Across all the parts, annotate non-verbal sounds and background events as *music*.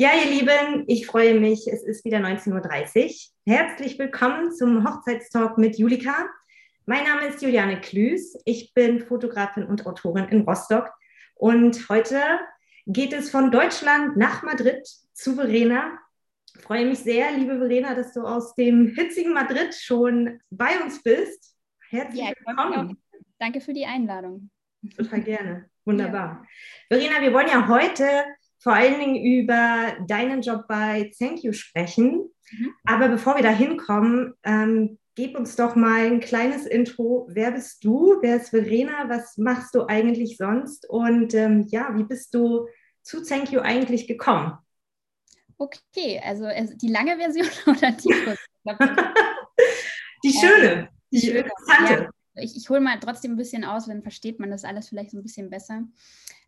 Ja, ihr Lieben, ich freue mich. Es ist wieder 19.30 Uhr. Herzlich willkommen zum Hochzeitstalk mit Julika. Mein Name ist Juliane Klüß. Ich bin Fotografin und Autorin in Rostock. Und heute geht es von Deutschland nach Madrid zu Verena. Ich freue mich sehr, liebe Verena, dass du aus dem hitzigen Madrid schon bei uns bist. Herzlich ja, willkommen. Danke für die Einladung. Total gerne. *laughs* Wunderbar. Ja. Verena, wir wollen ja heute vor allen Dingen über deinen Job bei Thank You sprechen. Mhm. Aber bevor wir da hinkommen, ähm, gib uns doch mal ein kleines Intro. Wer bist du? Wer ist Verena? Was machst du eigentlich sonst? Und ähm, ja, wie bist du zu Thank You eigentlich gekommen? Okay, also die lange Version *laughs* oder die kurze? *laughs* die schöne, die, die schöne. Ja, ich, ich hole mal trotzdem ein bisschen aus, dann versteht man das alles vielleicht so ein bisschen besser.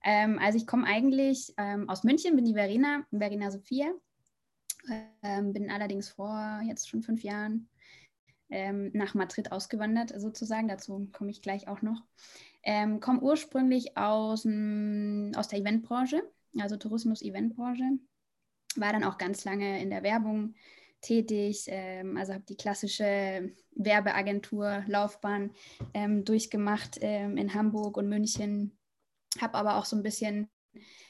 Ähm, also ich komme eigentlich ähm, aus München, bin die Verena, Verena Sophia. Ähm, bin allerdings vor jetzt schon fünf Jahren ähm, nach Madrid ausgewandert, sozusagen. Dazu komme ich gleich auch noch. Ähm, komme ursprünglich aus, aus der Eventbranche, also Tourismus-Eventbranche. War dann auch ganz lange in der Werbung tätig, ähm, also habe die klassische Werbeagentur-Laufbahn durchgemacht in Hamburg und München habe aber auch so ein bisschen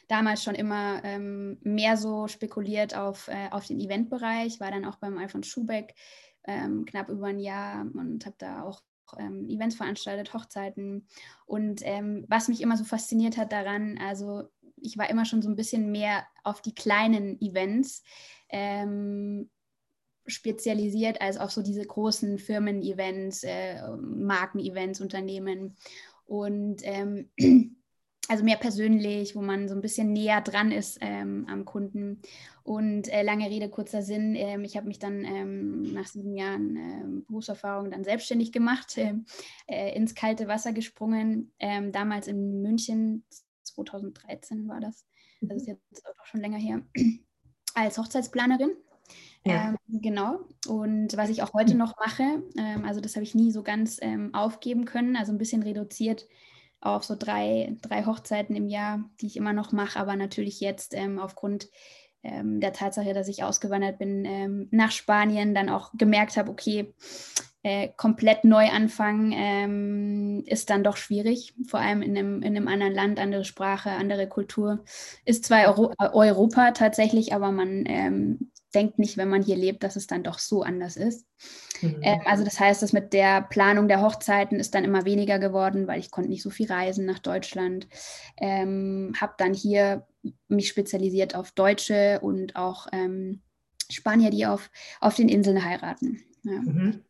damals schon immer ähm, mehr so spekuliert auf, äh, auf den Eventbereich, war dann auch beim Alfons Schubeck ähm, knapp über ein Jahr und habe da auch ähm, Events veranstaltet, Hochzeiten. Und ähm, was mich immer so fasziniert hat daran, also ich war immer schon so ein bisschen mehr auf die kleinen Events ähm, spezialisiert als auf so diese großen Firmen-Events, äh, Marken-Events, Unternehmen. Und ähm, *clears throat* also mehr persönlich, wo man so ein bisschen näher dran ist ähm, am Kunden. Und äh, lange Rede, kurzer Sinn, ähm, ich habe mich dann ähm, nach sieben Jahren ähm, Berufserfahrung dann selbstständig gemacht, ähm, äh, ins kalte Wasser gesprungen, ähm, damals in München, 2013 war das, das ist mhm. jetzt auch schon länger her, *clears throat* als Hochzeitsplanerin. Ja. Ähm, genau. Und was ich auch heute noch mache, ähm, also das habe ich nie so ganz ähm, aufgeben können, also ein bisschen reduziert auf so drei, drei Hochzeiten im Jahr, die ich immer noch mache, aber natürlich jetzt ähm, aufgrund ähm, der Tatsache, dass ich ausgewandert bin ähm, nach Spanien, dann auch gemerkt habe, okay, äh, komplett neu anfangen ist dann doch schwierig, vor allem in einem, in einem anderen Land, andere Sprache, andere Kultur. Ist zwar Euro Europa tatsächlich, aber man denkt nicht, wenn man hier lebt, dass es dann doch so anders ist. Mhm. Ähm, also das heißt, dass mit der Planung der Hochzeiten ist dann immer weniger geworden, weil ich konnte nicht so viel reisen nach Deutschland. Ähm, habe dann hier mich spezialisiert auf Deutsche und auch ähm, Spanier, die auf, auf den Inseln heiraten. Ja. Mhm.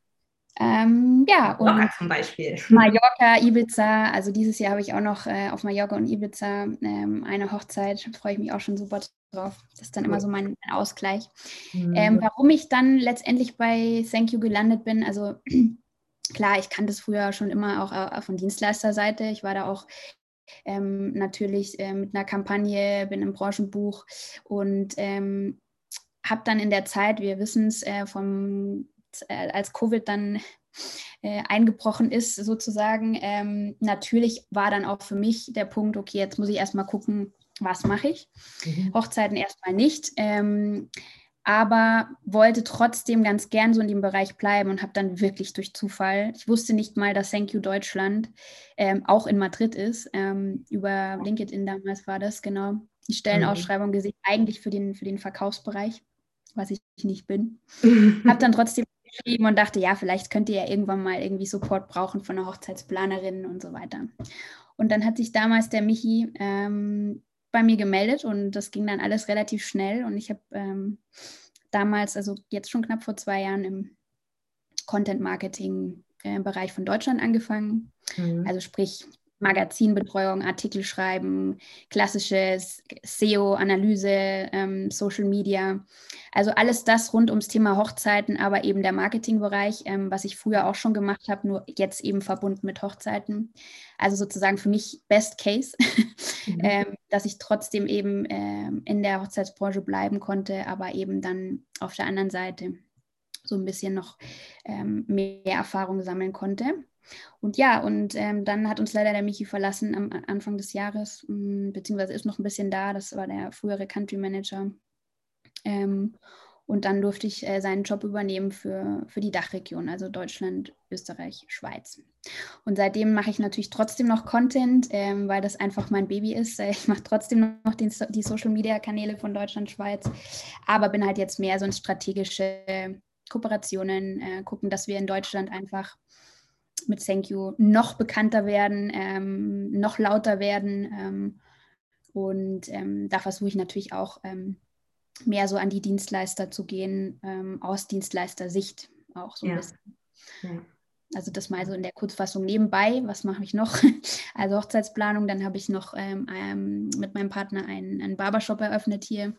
Ähm, ja, und Mallorca zum Beispiel. *laughs* Mallorca, Ibiza, also dieses Jahr habe ich auch noch äh, auf Mallorca und Ibiza ähm, eine Hochzeit, da freue ich mich auch schon super drauf. Das ist dann immer so mein, mein Ausgleich. Mhm. Ähm, warum ich dann letztendlich bei Thank You gelandet bin, also *clears throat* klar, ich kannte es früher schon immer auch äh, von Dienstleisterseite. Ich war da auch ähm, natürlich äh, mit einer Kampagne, bin im Branchenbuch und ähm, habe dann in der Zeit, wir wissen es, äh, vom äh, als Covid dann äh, eingebrochen ist, sozusagen, ähm, natürlich war dann auch für mich der Punkt, okay, jetzt muss ich erstmal gucken, was mache ich. Mhm. Hochzeiten erstmal nicht. Ähm, aber wollte trotzdem ganz gern so in dem Bereich bleiben und habe dann wirklich durch Zufall, ich wusste nicht mal, dass Thank You Deutschland ähm, auch in Madrid ist, ähm, über LinkedIn damals war das, genau, die Stellenausschreibung mhm. gesehen, eigentlich für den, für den Verkaufsbereich, was ich nicht bin. *laughs* habe dann trotzdem geschrieben und dachte, ja, vielleicht könnt ihr ja irgendwann mal irgendwie Support brauchen von einer Hochzeitsplanerin und so weiter. Und dann hat sich damals der Michi ähm, bei mir gemeldet und das ging dann alles relativ schnell und ich habe ähm, damals, also jetzt schon knapp vor zwei Jahren im Content Marketing äh, Bereich von Deutschland angefangen. Mhm. Also sprich Magazinbetreuung, Artikel schreiben, klassisches SEO, Analyse, ähm, Social Media. Also alles das rund ums Thema Hochzeiten, aber eben der Marketingbereich, ähm, was ich früher auch schon gemacht habe, nur jetzt eben verbunden mit Hochzeiten. Also sozusagen für mich Best Case, *laughs* mhm. ähm, dass ich trotzdem eben ähm, in der Hochzeitsbranche bleiben konnte, aber eben dann auf der anderen Seite so ein bisschen noch ähm, mehr Erfahrung sammeln konnte. Und ja, und ähm, dann hat uns leider der Michi verlassen am Anfang des Jahres, mh, mm, beziehungsweise ist noch ein bisschen da. Das war der frühere Country Manager Ähm, und dann durfte ich äh, seinen Job übernehmen für, für die Dachregion, also Deutschland, Österreich, Schweiz. Und seitdem mache ich natürlich trotzdem noch Content, ähm, weil das einfach mein Baby ist. Äh, ich mache trotzdem noch den, die Social-Media-Kanäle von Deutschland, Schweiz, aber bin halt jetzt mehr so in strategische Kooperationen, äh, gucken, dass wir in Deutschland einfach mit Thank You noch bekannter werden, ähm, noch lauter werden. Ähm, und ähm, da versuche ich natürlich auch ähm, mehr so an die Dienstleister zu gehen, ähm, aus Dienstleister-Sicht auch so ein ja. bisschen. Ja. Also das mal so in der Kurzfassung nebenbei. Was mache ich noch? *laughs* Also Hochzeitsplanung. Dann habe ich noch ähm, ähm, mit meinem Partner einen, einen Barbershop eröffnet hier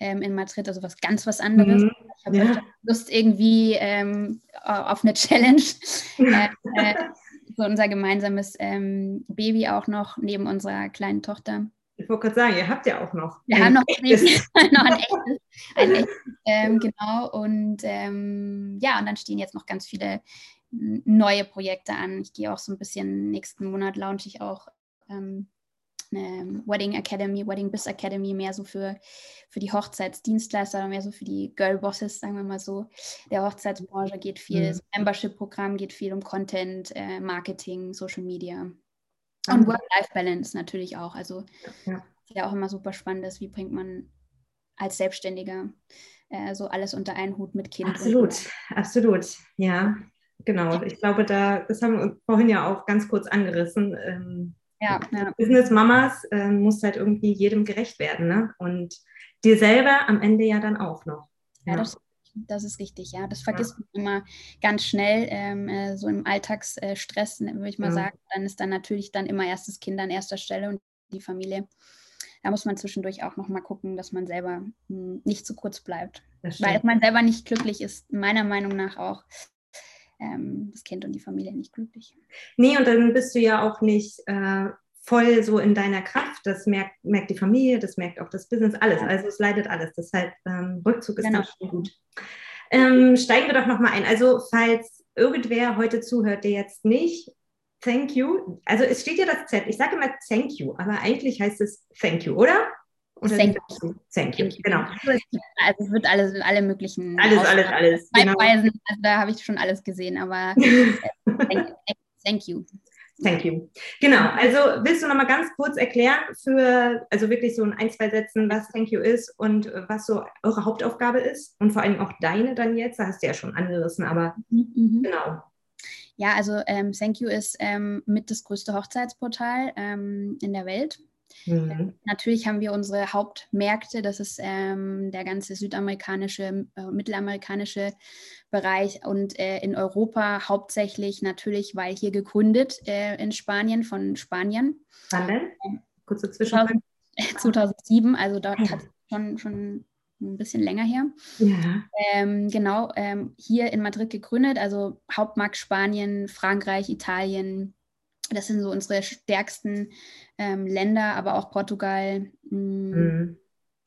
ähm, in Madrid. Also was ganz was anderes. Mhm. Ich habe ja. Lust irgendwie ähm, auf eine Challenge. *laughs* äh, äh, so unser gemeinsames ähm, Baby auch noch neben unserer kleinen Tochter. Ich wollte gerade sagen, ihr habt ja auch noch. Wir haben noch, *laughs* noch ein echtes. Ein echtes ähm, genau. Und ähm, ja, und dann stehen jetzt noch ganz viele neue Projekte an. Ich gehe auch so ein bisschen, nächsten Monat launche ich auch ähm, eine Wedding Academy, Wedding Biz Academy, mehr so für, für die Hochzeitsdienstleister, mehr so für die Girl Bosses, sagen wir mal so. Der Hochzeitsbranche geht viel, mhm. das Membership-Programm geht viel um Content, äh, Marketing, Social Media. Und Work-Life-Balance natürlich auch. Also ja. ja auch immer super spannend ist, wie bringt man als Selbstständiger äh, so alles unter einen Hut mit Kind. Absolut, absolut, ja. Genau, ich glaube, da, das haben wir vorhin ja auch ganz kurz angerissen. Ähm, ja, ja. Business Mamas äh, muss halt irgendwie jedem gerecht werden, ne? Und dir selber am Ende ja dann auch noch. Ja, ja. Das, das, ist richtig, ja. Das vergisst man immer ganz schnell, ähm, äh, so im Alltagsstress, ne, würde ich mal sagen. Dann ist dann natürlich dann immer erstes Kind an erster Stelle und die Familie. Da muss man zwischendurch auch nochmal gucken, dass man selber mh, hm, nicht zu kurz bleibt. Weil man selber nicht glücklich ist, meiner Meinung nach auch ähm, das Kind und die Familie nicht glücklich. Nee, und dann bist du ja auch nicht äh, voll so in deiner Kraft. Das merkt, merkt die Familie, das merkt auch das Business, alles. Also es leidet alles. Deshalb ähm, Rückzug ist genau. schon gut. Ähm, steigen wir doch nochmal ein. Also falls irgendwer heute zuhört, der jetzt nicht Thank you, also es steht ja das Z, ich sage immer Thank you, aber eigentlich heißt es Thank you, oder? Oder thank you. Thank you, genau. Also es wird alles, alle möglichen. Alles, alles, alles. Genau. also da habe ich schon alles gesehen, aber *laughs* thank, thank you. Thank you. Genau, also willst du noch mal ganz kurz erklären für, also wirklich so in ein, zwei Sätzen, was Thank you ist und was so eure Hauptaufgabe ist und vor allem auch deine dann jetzt, da hast du ja schon angerissen, aber mhm. mhm. genau. Ja, also ähm, Thank you ist ähm, mit das größte Hochzeitsportal ähm, in der Welt. Mhm. Natürlich haben wir unsere Hauptmärkte, das ist ähm, der ganze südamerikanische, äh, mittelamerikanische Bereich und äh, in Europa hauptsächlich natürlich, weil hier gegründet äh, in Spanien von Spaniern. Wann denn? Ähm, Kurze Zwischenfrage. 2007, also dort hat schon, schon ein bisschen länger her. Ja. Ähm, genau, ähm, hier in Madrid gegründet, also Hauptmarkt Spanien, Frankreich, Italien, das sind so unsere stärksten ähm, Länder, aber auch Portugal mh, mm, mhm.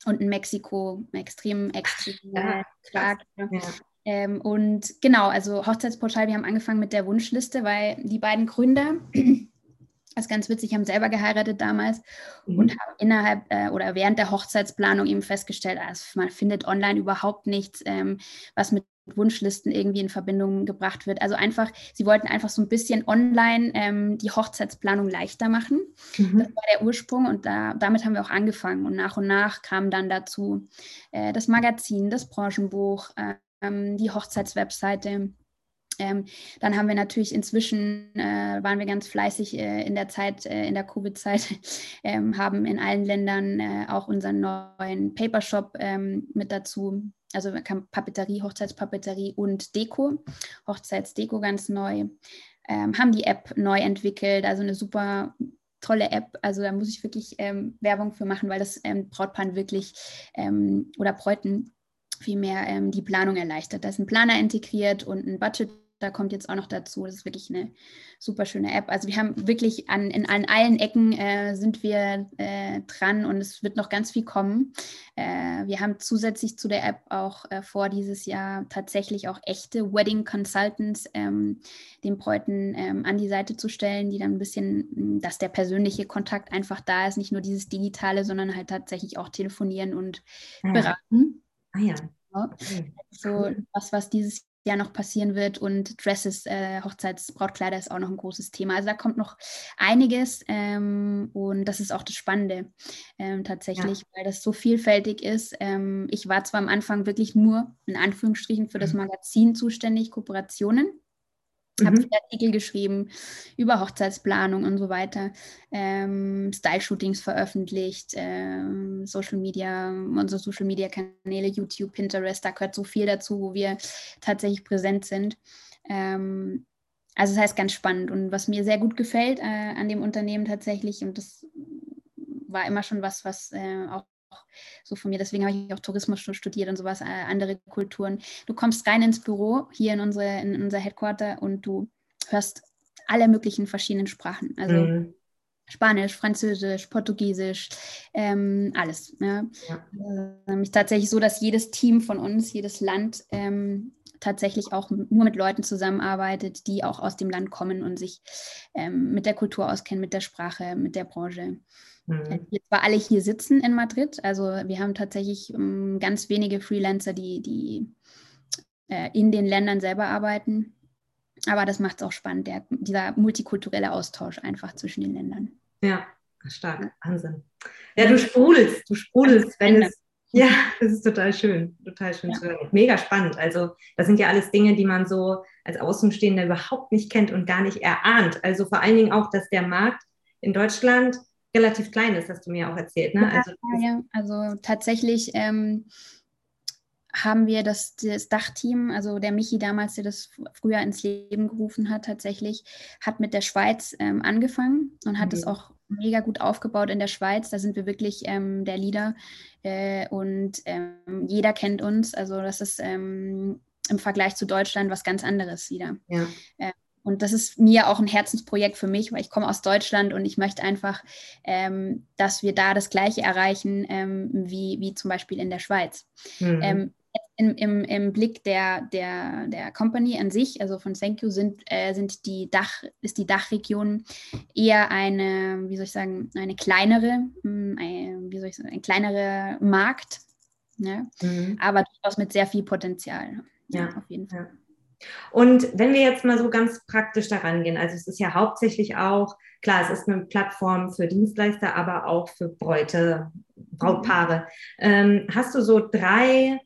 und Mexiko extrem, extrem ja, stark. Ja. Ähm, und genau, also Hochzeitsportal, wir haben angefangen mit der Wunschliste, weil die beiden Gründer, *clears throat* das ist ganz witzig, haben selber geheiratet damals mhm. und haben innerhalb äh, oder während der Hochzeitsplanung eben festgestellt, also man findet online überhaupt nichts, ähm, was mit Wunschlisten irgendwie in Verbindung gebracht wird. Also einfach, sie wollten einfach so ein bisschen online ähm, die Hochzeitsplanung leichter machen. Mhm. Das war der Ursprung und da, damit haben wir auch angefangen. Und nach und nach kam dann dazu äh, das Magazin, das Branchenbuch, ähm, die Hochzeitswebseite. Ähm, dann haben wir natürlich inzwischen, äh, waren wir ganz fleißig äh, in der Zeit, äh, in der Covid-Zeit, *laughs* ähm, haben in allen Ländern äh, auch unseren neuen Papershop ähm, mit dazu also Papeterie, Hochzeitspapeterie und Deko, Hochzeitsdeko ganz neu, ähm, haben die App neu entwickelt, also eine super tolle App. Also da muss ich wirklich ähm, Werbung für machen, weil das ähm, Brautpaaren wirklich ähm, oder Bräuten vielmehr ähm, die Planung erleichtert. Da ist ein Planer integriert und ein Budget da kommt jetzt auch noch dazu. Das ist wirklich eine super schöne App. Also wir haben wirklich an, in, an allen Ecken äh, sind wir äh, dran und es wird noch ganz viel kommen. Äh, wir haben zusätzlich zu der App auch äh, vor, dieses Jahr tatsächlich auch echte Wedding Consultants ähm, den Bräuten ähm, an die Seite zu stellen, die dann ein bisschen, dass der persönliche Kontakt einfach da ist, nicht nur dieses Digitale, sondern halt tatsächlich auch telefonieren und beraten. Ah ja. Okay. So was, was dieses Jahr noch passieren wird und Dresses, äh, Hochzeitsbrautkleider ist auch noch ein großes Thema. Also da kommt noch einiges ähm, und das ist auch das Spannende ähm, tatsächlich, ja. weil das so vielfältig ist. Ähm, ich war zwar am Anfang wirklich nur in Anführungsstrichen für das mhm. Magazin zuständig, Kooperationen. Mhm. Habe Artikel geschrieben über Hochzeitsplanung und so weiter, ähm, Style-Shootings veröffentlicht, ähm, Social Media, unsere Social Media Kanäle, YouTube, Pinterest, da gehört so viel dazu, wo wir tatsächlich präsent sind. Ähm, also das heißt ganz spannend und was mir sehr gut gefällt äh, an dem Unternehmen tatsächlich und das war immer schon was, was äh, auch so von mir. Deswegen habe ich auch Tourismus studiert und sowas, äh, andere Kulturen. Du kommst rein ins Büro, hier in, unsere, in unser Headquarter und du hörst alle möglichen verschiedenen Sprachen. Also mhm. Spanisch, Französisch, Portugiesisch, ähm, alles. Ja. ja. Ähm, ist tatsächlich so, dass jedes Team von uns, jedes Land ähm, tatsächlich auch nur mit Leuten zusammenarbeitet, die auch aus dem Land kommen und sich ähm, mit der Kultur auskennen, mit der Sprache, mit der Branche. Mhm. Wir zwar alle hier sitzen in Madrid, also wir haben tatsächlich um, ähm, ganz wenige Freelancer, die, die äh, in den Ländern selber arbeiten. Aber das macht es auch spannend, der, dieser multikulturelle Austausch einfach zwischen den Ländern. Ja, stark, Wahnsinn. Ja, du sprudelst, du sprudelst, wenn es. Ja, das ist total schön, total schön ja. zu hören. Mega spannend. Also, das sind ja alles Dinge, die man so als Außenstehender überhaupt nicht kennt und gar nicht erahnt. Also vor allen Dingen auch, dass der Markt in Deutschland relativ klein ist, hast du mir auch erzählt. Ne? Also, ja, also tatsächlich ähm, haben wir das, das Dachteam, also der Michi damals, der das früher ins Leben gerufen hat, tatsächlich, hat mit der Schweiz ähm, angefangen und hat es mhm. auch mega gut aufgebaut in der Schweiz. Da sind wir wirklich ähm, der Leader äh, und ähm, jeder kennt uns. Also das ist ähm, im Vergleich zu Deutschland was ganz anderes wieder. Ja. Äh, und das ist mir auch ein Herzensprojekt für mich, weil ich komme aus Deutschland und ich möchte einfach, ähm, dass wir da das Gleiche erreichen ähm, wie, wie zum Beispiel in der Schweiz. Mhm. Ähm, im, im, Im Blick der, der, der Company an sich, also von Thank You, sind, äh, sind die Dach, ist die Dachregion eher eine, wie soll ich sagen, eine kleinere, ein, wie soll ich sagen, ein kleinerer Markt, ne? Mhm. aber durchaus mit sehr viel Potenzial. Ja, ja auf jeden Fall. Ja. Und wenn wir jetzt mal so ganz praktisch daran gehen, also es ist ja hauptsächlich auch, klar, es ist eine Plattform für Dienstleister, aber auch für Bräute, Brautpaare. Ähm, hast du so drei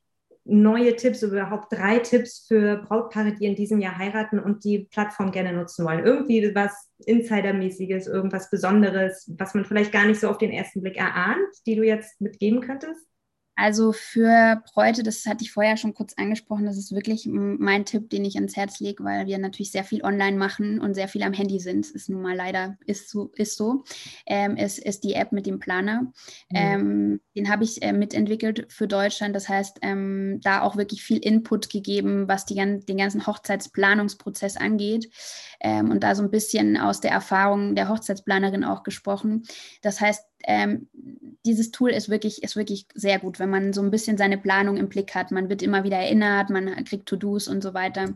neue Tipps, überhaupt drei Tipps für Brautpaare, die in diesem Jahr heiraten und die Plattform gerne nutzen wollen? Irgendwie was Insidermäßiges, irgendwas Besonderes, was man vielleicht gar nicht so auf den ersten Blick erahnt, die du jetzt mitgeben könntest? Also für Bräute, das hatte ich vorher schon kurz angesprochen, das ist wirklich mein Tipp, den ich ans Herz lege, weil wir natürlich sehr viel online machen und sehr viel am Handy sind. Das ist nun mal leider ist so. Ist so. Ähm, es ist die App mit dem Planer. Mhm. Ähm, den habe ich äh, mitentwickelt für Deutschland. Das heißt, ähm, da auch wirklich viel Input gegeben, was die, den ganzen Hochzeitsplanungsprozess angeht. Ähm, und da so ein bisschen aus der Erfahrung der Hochzeitsplanerin auch gesprochen. Das heißt, ähm, dieses Tool ist wirklich, ist wirklich sehr gut, wenn man so ein bisschen seine Planung im Blick hat. Man wird immer wieder erinnert, man kriegt To-Dos und so weiter.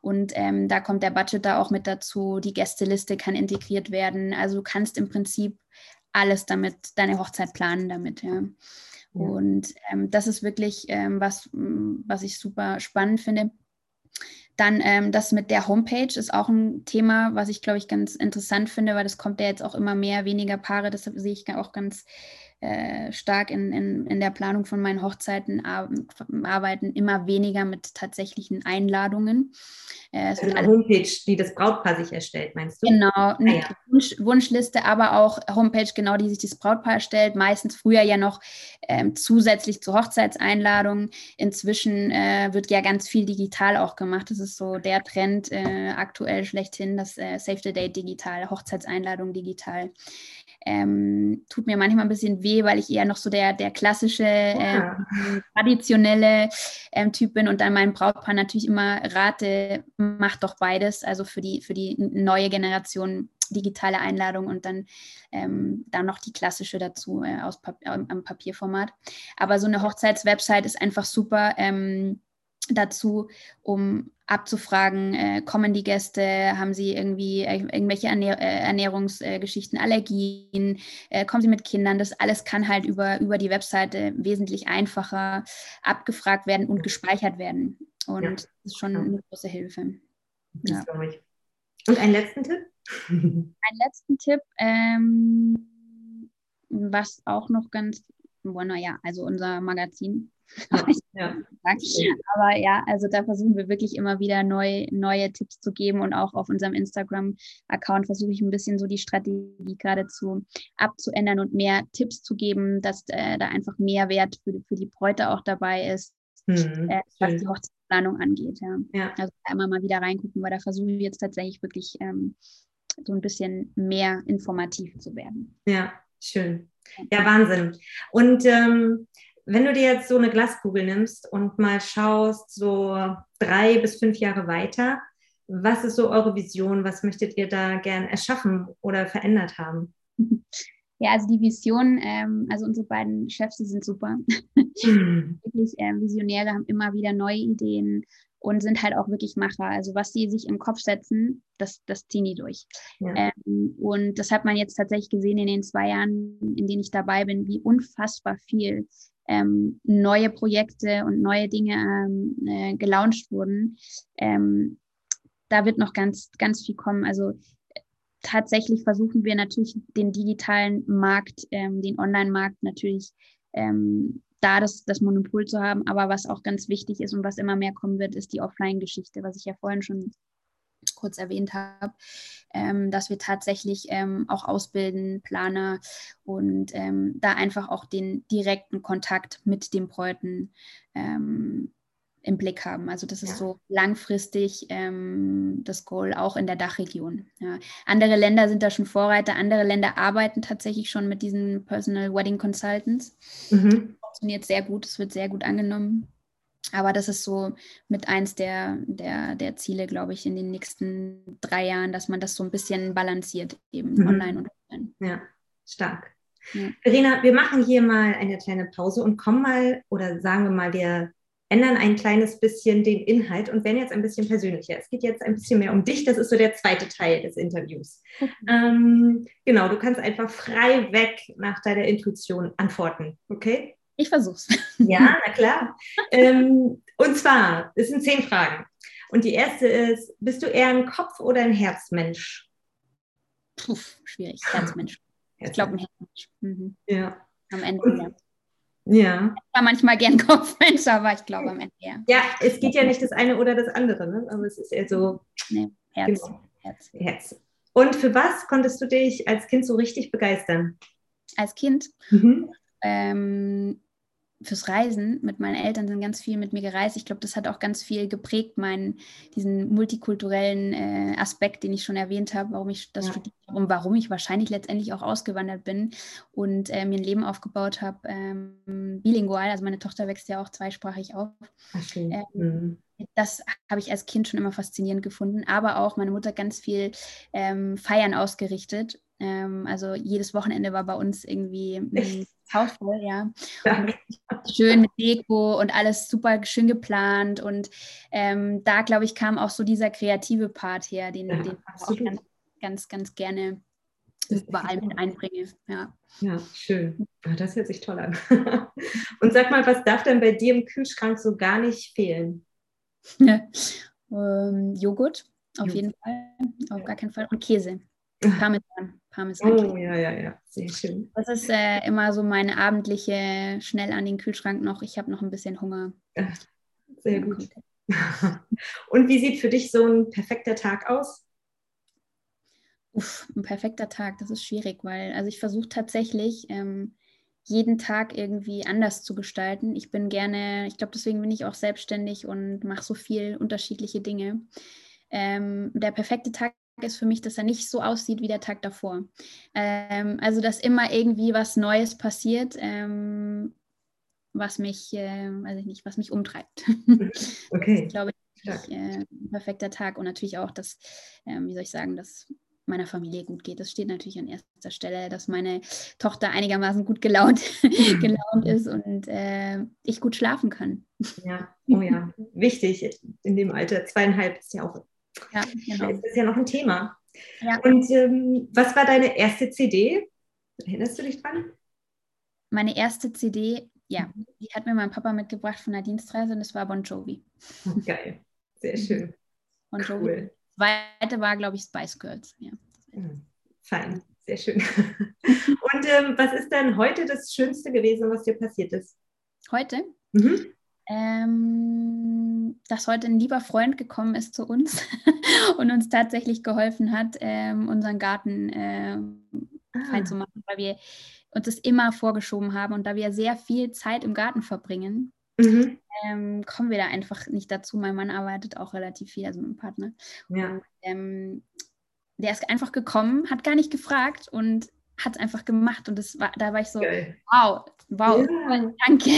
Und ähm, da kommt der Budget da auch mit dazu. Die Gästeliste kann integriert werden. Also du kannst im Prinzip alles damit, deine Hochzeit planen damit, ja. Und ähm, das ist wirklich ähm, was, was ich super spannend finde. Dann ähm, das mit der Homepage ist auch ein Thema, was ich, glaube ich, ganz interessant finde, weil das kommt ja jetzt auch immer mehr, weniger Paare. Deshalb sehe ich auch ganz äh, stark in, in, in der Planung von meinen Hochzeiten arbeiten, immer weniger mit tatsächlichen Einladungen. Äh, also eine Homepage, die das Brautpaar sich erstellt, meinst du? Genau, ah, ja. Wunsch, Wunschliste, aber auch Homepage, genau, die sich das Brautpaar erstellt. Meistens früher ja noch ähm, zusätzlich zu Hochzeitseinladungen. Inzwischen äh, wird ja ganz viel digital auch gemacht. Das ist so der Trend äh, aktuell schlechthin, das äh, Save the Date digital, Hochzeitseinladung digital ähm, tut mir manchmal ein bisschen weh, weil ich eher noch so der, der klassische, ja. ähm, traditionelle ähm, Typ bin und dann meinem Brautpaar natürlich immer rate, macht doch beides, also für die, für die neue Generation digitale Einladung und dann, ähm, dann noch die klassische dazu äh, aus Pap am Papierformat. Aber so eine Hochzeitswebsite ist einfach super ähm, dazu, um abzufragen, äh, kommen die Gäste, haben sie irgendwie äh, irgendwelche Ernähr äh, Ernährungsgeschichten, Allergien, äh, kommen sie mit Kindern, das alles kann halt über, über die Webseite wesentlich einfacher abgefragt werden und gespeichert werden. Und ja. das ist schon eine große Hilfe. Ja. Und einen letzten Tipp? einen letzten Tipp, ähm, was auch noch ganz, bueno, ja, also unser Magazin ja. *laughs* Aber ja, also da versuchen wir wirklich immer wieder neu, neue Tipps zu geben und auch auf unserem Instagram-Account versuche ich ein bisschen so die Strategie geradezu abzuändern und mehr Tipps zu geben, dass äh, da einfach mehr Wert für, für die Bräute auch dabei ist, mhm. äh, was die Hochzeitsplanung angeht. Ja. ja. Also einmal mal wieder reingucken, weil da versuchen wir jetzt tatsächlich wirklich ähm, so ein bisschen mehr informativ zu werden. Ja, schön. Ja, Wahnsinn. Und ähm, wenn du dir jetzt so eine Glaskugel nimmst und mal schaust, so drei bis fünf Jahre weiter, was ist so eure Vision? Was möchtet ihr da gern erschaffen oder verändert haben? *laughs* Ja, also die Vision, ähm, also unsere beiden Chefs, die sind super. *laughs* Mhm. wirklich äh, Visionäre, haben immer wieder neue Ideen und sind halt auch wirklich Macher. Also was sie sich im Kopf setzen, das, das ziehen die durch. Ja. Ähm, und das hat man jetzt tatsächlich gesehen in den zwei Jahren, in denen ich dabei bin, wie unfassbar viel ähm, neue Projekte und neue Dinge ähm, äh, gelauncht wurden. Ähm, da wird noch ganz, ganz viel kommen. Also tatsächlich versuchen wir natürlich den digitalen Markt, ähm, den Online-Markt natürlich ähm, da das, das Monopol zu haben. Aber was auch ganz wichtig ist und was immer mehr kommen wird, ist die Offline-Geschichte, was ich ja vorhin schon kurz erwähnt habe, ähm, dass wir tatsächlich ähm, auch ausbilden, Planer und ähm, da einfach auch den direkten Kontakt mit den Bräuten ähm, im Blick haben. Also das ist ja. so langfristig ähm, das Goal auch in der Dachregion. Ja. Andere Länder sind da schon Vorreiter, andere Länder arbeiten tatsächlich schon mit diesen Personal Wedding Consultants. Mhm. Funktioniert sehr gut, es wird sehr gut angenommen. Aber das ist so mit eins der, der, der Ziele, glaube ich, in den nächsten drei Jahren, dass man das so ein bisschen balanciert, eben mhm. online und offline. Ja, stark. Ja. Verena, wir machen hier mal eine kleine Pause und kommen mal, oder sagen wir mal, wir ändern ein kleines bisschen den Inhalt und werden jetzt ein bisschen persönlicher. Es geht jetzt ein bisschen mehr um dich. Das ist so der zweite Teil des Interviews. Okay. Ähm, genau, du kannst einfach frei weg nach deiner Intuition antworten. Okay? Ich versuch's. Ja, na klar. ähm, und zwar, es sind zehn Fragen. Und die erste ist, bist du eher ein Kopf- oder ein Herzmensch? Puh, schwierig. Herzmensch. *laughs* Ich glaube ein Herzmensch. Mhm. Ja. Am Ende, und, ja. Ja. Ich war manchmal gern *laughs* Kopfmensch, aber ich glaube am Ende ja. Ja, es geht ja nicht das eine oder das andere, ne? aber es ist eher so. Nee, Herz. Genau. Herz. Herz. Und für was konntest du dich als Kind so richtig begeistern? Als Kind? Mhm. Ähm, fürs Reisen mit meinen Eltern sind ganz viel mit mir gereist. Ich glaube, das hat auch ganz viel geprägt, meinen, diesen multikulturellen äh, Aspekt, den ich schon erwähnt habe, warum ich das ja. studiert habe und warum ich wahrscheinlich letztendlich auch ausgewandert bin und äh, mir ein Leben aufgebaut habe, ähm, bilingual. Also meine Tochter wächst ja auch zweisprachig auf. Okay. Ähm, mhm. Das habe ich als Kind schon immer faszinierend gefunden, aber auch meine Mutter ganz viel ähm, Feiern ausgerichtet. Ähm, also jedes Wochenende war bei uns irgendwie ein Haus voll, ja. ja. Schön mit Deko und alles super schön geplant. Und ähm, da, glaube ich, kam auch so dieser kreative Part her, den, ja, den ich auch ganz, ganz, ganz gerne überall mit einbringe. Ja, ja schön. Das hört sich toll an. *laughs* Und sag mal, was darf denn bei dir im Kühlschrank so gar nicht fehlen? *laughs* ähm, Joghurt, auf Joghurt. jeden Fall. Auf gar keinen Fall. Und Käse. Parmesan. Parmesan. Oh, ja, ja, ja, sehr schön. Das ist äh, immer so meine abendliche, schnell an den Kühlschrank noch. Ich habe noch ein bisschen Hunger. Sehr gut. *laughs* Und wie sieht für dich so ein perfekter Tag aus? Uff, ein perfekter Tag, das ist schwierig, weil also ich versuche tatsächlich ähm, jeden Tag irgendwie anders zu gestalten. Ich bin gerne, ich glaube, deswegen bin ich auch selbstständig und mache so viel unterschiedliche Dinge. Ähm, der perfekte Tag ist für mich, dass er nicht so aussieht wie der Tag davor. Ähm, also, dass immer irgendwie was Neues passiert, ähm, was mich, äh, weiß ich nicht, was mich umtreibt. *laughs* Okay. ich glaube, ich, äh, ein perfekter Tag und natürlich auch das, äh, wie soll ich sagen, das meiner Familie gut geht. Das steht natürlich an erster Stelle, dass meine Tochter einigermaßen gut gelaunt, *laughs* gelaunt ist und äh, ich gut schlafen kann. Ja, oh ja, wichtig in dem Alter. Zweieinhalb ist ja auch ja, genau. ist ja noch ein Thema. Ja. Und ähm, was war deine erste CD? Erinnerst du dich dran? Meine erste CD, ja, mhm. die hat mir mein Papa mitgebracht von der Dienstreise und das war Bon Jovi. Oh, geil, sehr schön. Bon Jovi. Cool. Zweite war, glaube ich, Spice Girls. Ja. Mhm. Fein, sehr schön. *laughs* Und ähm, was ist denn heute das Schönste gewesen, was dir passiert ist? Heute? Mhm. Ähm, dass heute ein lieber Freund gekommen ist zu uns *laughs* und uns tatsächlich geholfen hat, ähm, unseren Garten äh, ah. zu machen, weil wir uns das immer vorgeschoben haben und da wir sehr viel Zeit im Garten verbringen, mhm. ähm, kommen wir da einfach nicht dazu. Mein Mann arbeitet auch relativ viel, also mein Partner. Ja. Und, ähm, der ist einfach gekommen, hat gar nicht gefragt und hat es einfach gemacht. Und das war, da war ich so, Geil. wow, wow, ja. danke.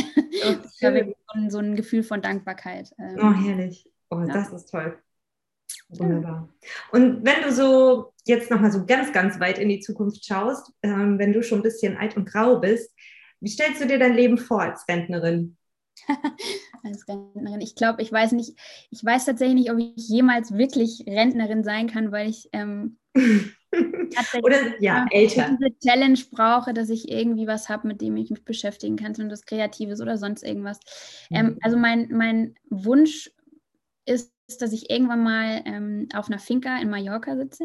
War wirklich so, so ein Gefühl von Dankbarkeit. Ähm, oh, herrlich. Oh, ja. das ist toll. Wunderbar. Und wenn du so jetzt nochmal so ganz, ganz weit in die Zukunft schaust, ähm, wenn du schon ein bisschen alt und grau bist, wie stellst du dir dein Leben vor als Rentnerin? *laughs* als Rentnerin. Ich glaube, ich weiß nicht, ich weiß tatsächlich nicht, ob ich jemals wirklich Rentnerin sein kann, weil ich ähm, *laughs* Oder ja, älter. diese Challenge brauche, dass ich irgendwie was habe, mit dem ich mich beschäftigen kann, so das Kreatives oder sonst irgendwas. Ähm, mhm. Ähm, also mein, mein Wunsch ist, dass ich irgendwann mal ähm, auf einer Finca in Mallorca sitze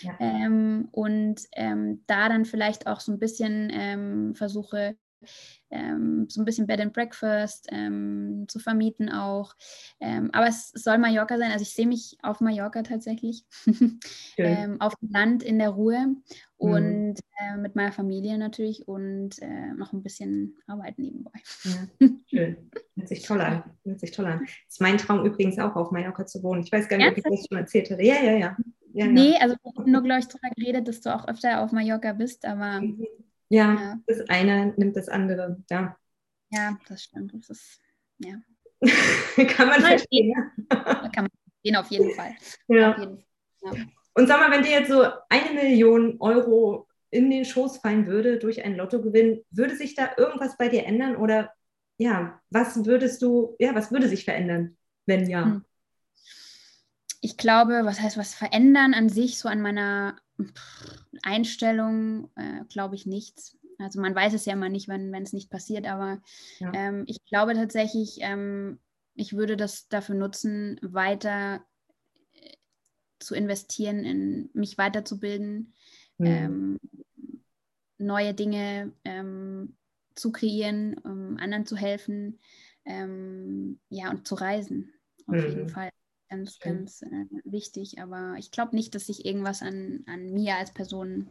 ja. *laughs* ähm, und ähm, da dann vielleicht auch so ein bisschen ähm, versuche, ähm, so ein bisschen Bed and Breakfast ähm, zu vermieten auch. Ähm, aber es soll Mallorca sein. Also ich sehe mich auf Mallorca tatsächlich, *laughs* ähm, auf dem Land in der Ruhe und mhm. äh, mit meiner Familie natürlich und äh, noch ein bisschen arbeiten nebenbei. Ja, *laughs* schön. Hört sich toll an. Hört sich toll an. Das ist mein Traum übrigens auch, auf Mallorca zu wohnen. Ich weiß gar nicht, ob ich das schon erzählt hatte. Ja, ja, ja. ja, ja. Nee, also wir haben nur, glaube ich, darüber geredet, dass du auch öfter auf Mallorca bist, aber mhm. Ja, ja, das eine nimmt das andere, ja. Ja, das stimmt. Das ist, ja. *laughs* kann man verstehen. kann man verstehen, auf jeden Fall. Ja. Jeden Fall. ja. Und sag mal, wenn dir jetzt so eine Million Euro in den Schoß fallen würde durch einen Lottogewinn, würde sich da irgendwas bei dir ändern oder ja, was würdest du, ja, was würde sich verändern, wenn ja? Hm. Ich glaube, was heißt was verändern an sich, so an meiner Einstellung äh, glaube ich nichts. Also man weiß es ja immer nicht, wenn es nicht passiert, aber ja. ähm, ich glaube tatsächlich, ähm, ich würde das dafür nutzen, weiter äh, zu investieren, in mich weiterzubilden, mhm. ähm, neue Dinge ähm, zu kreieren, um anderen zu helfen, ähm, ja, und zu reisen, auf mhm. jeden Fall ganz, ganz äh, wichtig. Aber ich glaube nicht, dass sich irgendwas an, an mir als Person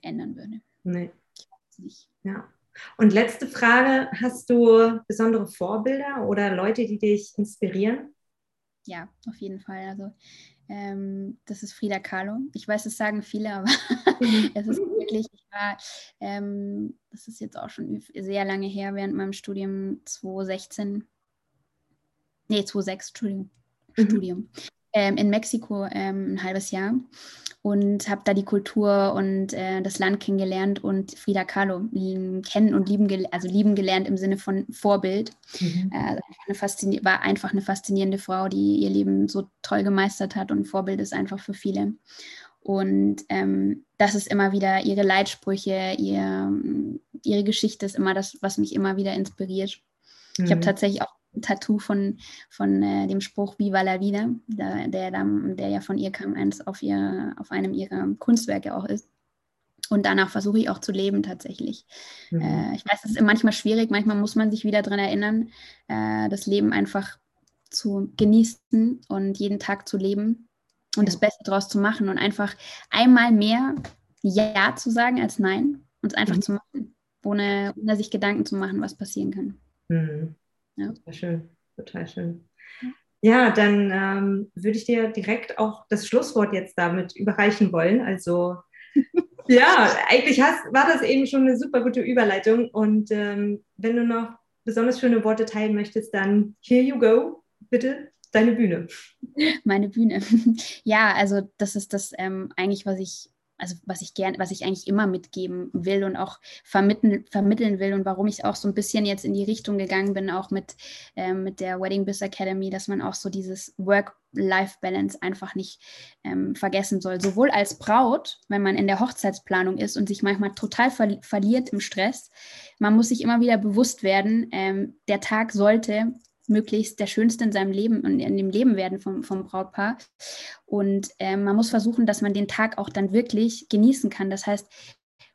ändern würde. Nee. Ich weiß nicht. Ja. Und letzte Frage: Hast du besondere Vorbilder oder Leute, die dich inspirieren? Ja, auf jeden Fall. Also, ähm, das ist Frida Kahlo. Ich weiß, das sagen viele, aber *laughs* es ist wirklich, ich war, ähm, das ist jetzt auch schon sehr lange her, während meinem Studium 2016, nee, 2006, Entschuldigung, mhm. Studium ähm, in Mexiko ähm, ein halbes Jahr und habe da die Kultur und äh, das Land kennengelernt und Frida Kahlo kennen und lieben, also lieben gelernt im Sinne von Vorbild. Mhm. Äh, eine war einfach eine faszinierende Frau, die ihr Leben so toll gemeistert hat und Vorbild ist einfach für viele. Und ähm, das ist immer wieder ihre Leitsprüche, ihr, ihre Geschichte ist immer das, was mich immer wieder inspiriert. Mhm. Ich habe tatsächlich auch Tattoo von, von äh, dem Spruch Viva la Vida, der, der, der ja von ihr kam, eins auf, ihr, auf einem ihrer Kunstwerke auch ist. Und danach versuche ich auch zu leben tatsächlich. Mhm. Äh, ich weiß, es ist manchmal schwierig, manchmal muss man sich wieder daran erinnern, äh, das Leben einfach zu genießen und jeden Tag zu leben und ja. das Beste daraus zu machen und einfach einmal mehr Ja zu sagen als Nein und es einfach mhm. zu machen, ohne, ohne sich Gedanken zu machen, was passieren kann. Mhm. Ja. Total schön, total schön. Ja, dann ähm, würde ich dir direkt auch das Schlusswort jetzt damit überreichen wollen. Also *laughs* ja, eigentlich hast, war das eben schon eine super gute Überleitung. Und ähm, wenn du noch besonders schöne Worte teilen möchtest, dann here you go, bitte. deine Bühne. Meine Bühne. *laughs* Ja, also das ist das ähm, eigentlich, was ich also was ich gern, was ich eigentlich immer mitgeben will und auch vermitteln, vermitteln will und warum ich auch so ein bisschen jetzt in die Richtung gegangen bin, auch mit, ähm, mit der Wedding Biz Academy, dass man auch so dieses Work-Life-Balance einfach nicht ähm, vergessen soll. Sowohl als Braut, wenn man in der Hochzeitsplanung ist und sich manchmal total ver verliert im Stress, man muss sich immer wieder bewusst werden, ähm, der Tag sollte möglichst der Schönste in seinem Leben und in dem Leben werden vom, vom Brautpaar. Und äh, man muss versuchen, dass man den Tag auch dann wirklich genießen kann. Das heißt,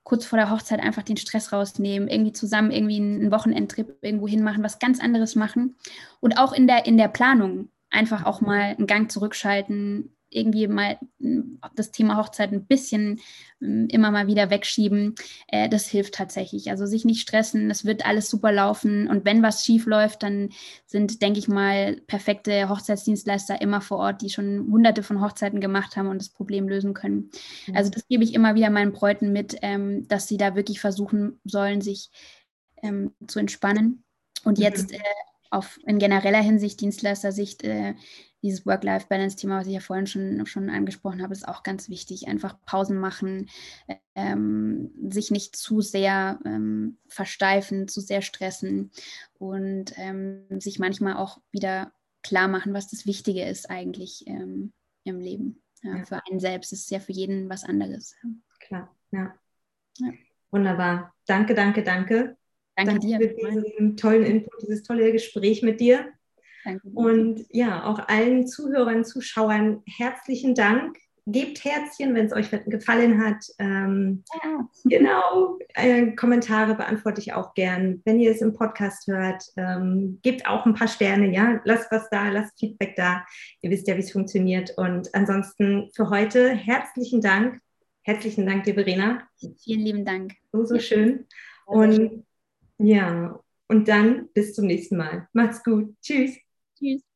kurz vor der Hochzeit einfach den Stress rausnehmen, irgendwie zusammen irgendwie einen Wochenendtrip irgendwo hinmachen, was ganz anderes machen. Und auch in der, in der Planung einfach auch mal einen Gang zurückschalten, irgendwie mal hm, das Thema Hochzeit ein bisschen hm, immer mal wieder wegschieben, äh, das hilft tatsächlich. Also sich nicht stressen, es wird alles super laufen und wenn was schief läuft, dann sind, denke ich mal, perfekte Hochzeitsdienstleister immer vor Ort, die schon hunderte von Hochzeiten gemacht haben und das Problem lösen können. Mhm. Also das gebe ich immer wieder meinen Bräuten mit, ähm, dass sie da wirklich versuchen sollen, sich ähm, zu entspannen. Und mhm. jetzt äh, auf, in genereller Hinsicht, Dienstleister-Sicht, äh, dieses Work-Life-Balance-Thema, was ich ja vorhin schon, schon angesprochen habe, ist auch ganz wichtig. Einfach Pausen machen, ähm, sich nicht zu sehr ähm, versteifen, zu sehr stressen und ähm, sich manchmal auch wieder klar machen, was das Wichtige ist eigentlich ähm, im Leben. Ja, ja. Für einen selbst ist es ja für jeden was anderes. Klar, ja. ja. Wunderbar. Danke, danke, danke. Danke, danke dir. für diesen tollen Input, dieses tolle Gespräch mit dir. Und ja, auch allen Zuhörern, Zuschauern herzlichen Dank. Gebt Herzchen, wenn es euch gefallen hat. Ähm, ja. Genau, äh, Kommentare beantworte ich auch gern. Wenn ihr es im Podcast hört, ähm, gebt auch ein paar Sterne, ja. Lasst was da, lasst Feedback da. Ihr wisst ja, wie es funktioniert. Und ansonsten für heute herzlichen Dank. Herzlichen Dank, dir, Verena. Vielen lieben Dank. So, so schön. Und ja, und dann bis zum nächsten Mal. Macht's gut. Tschüss. Tschüss.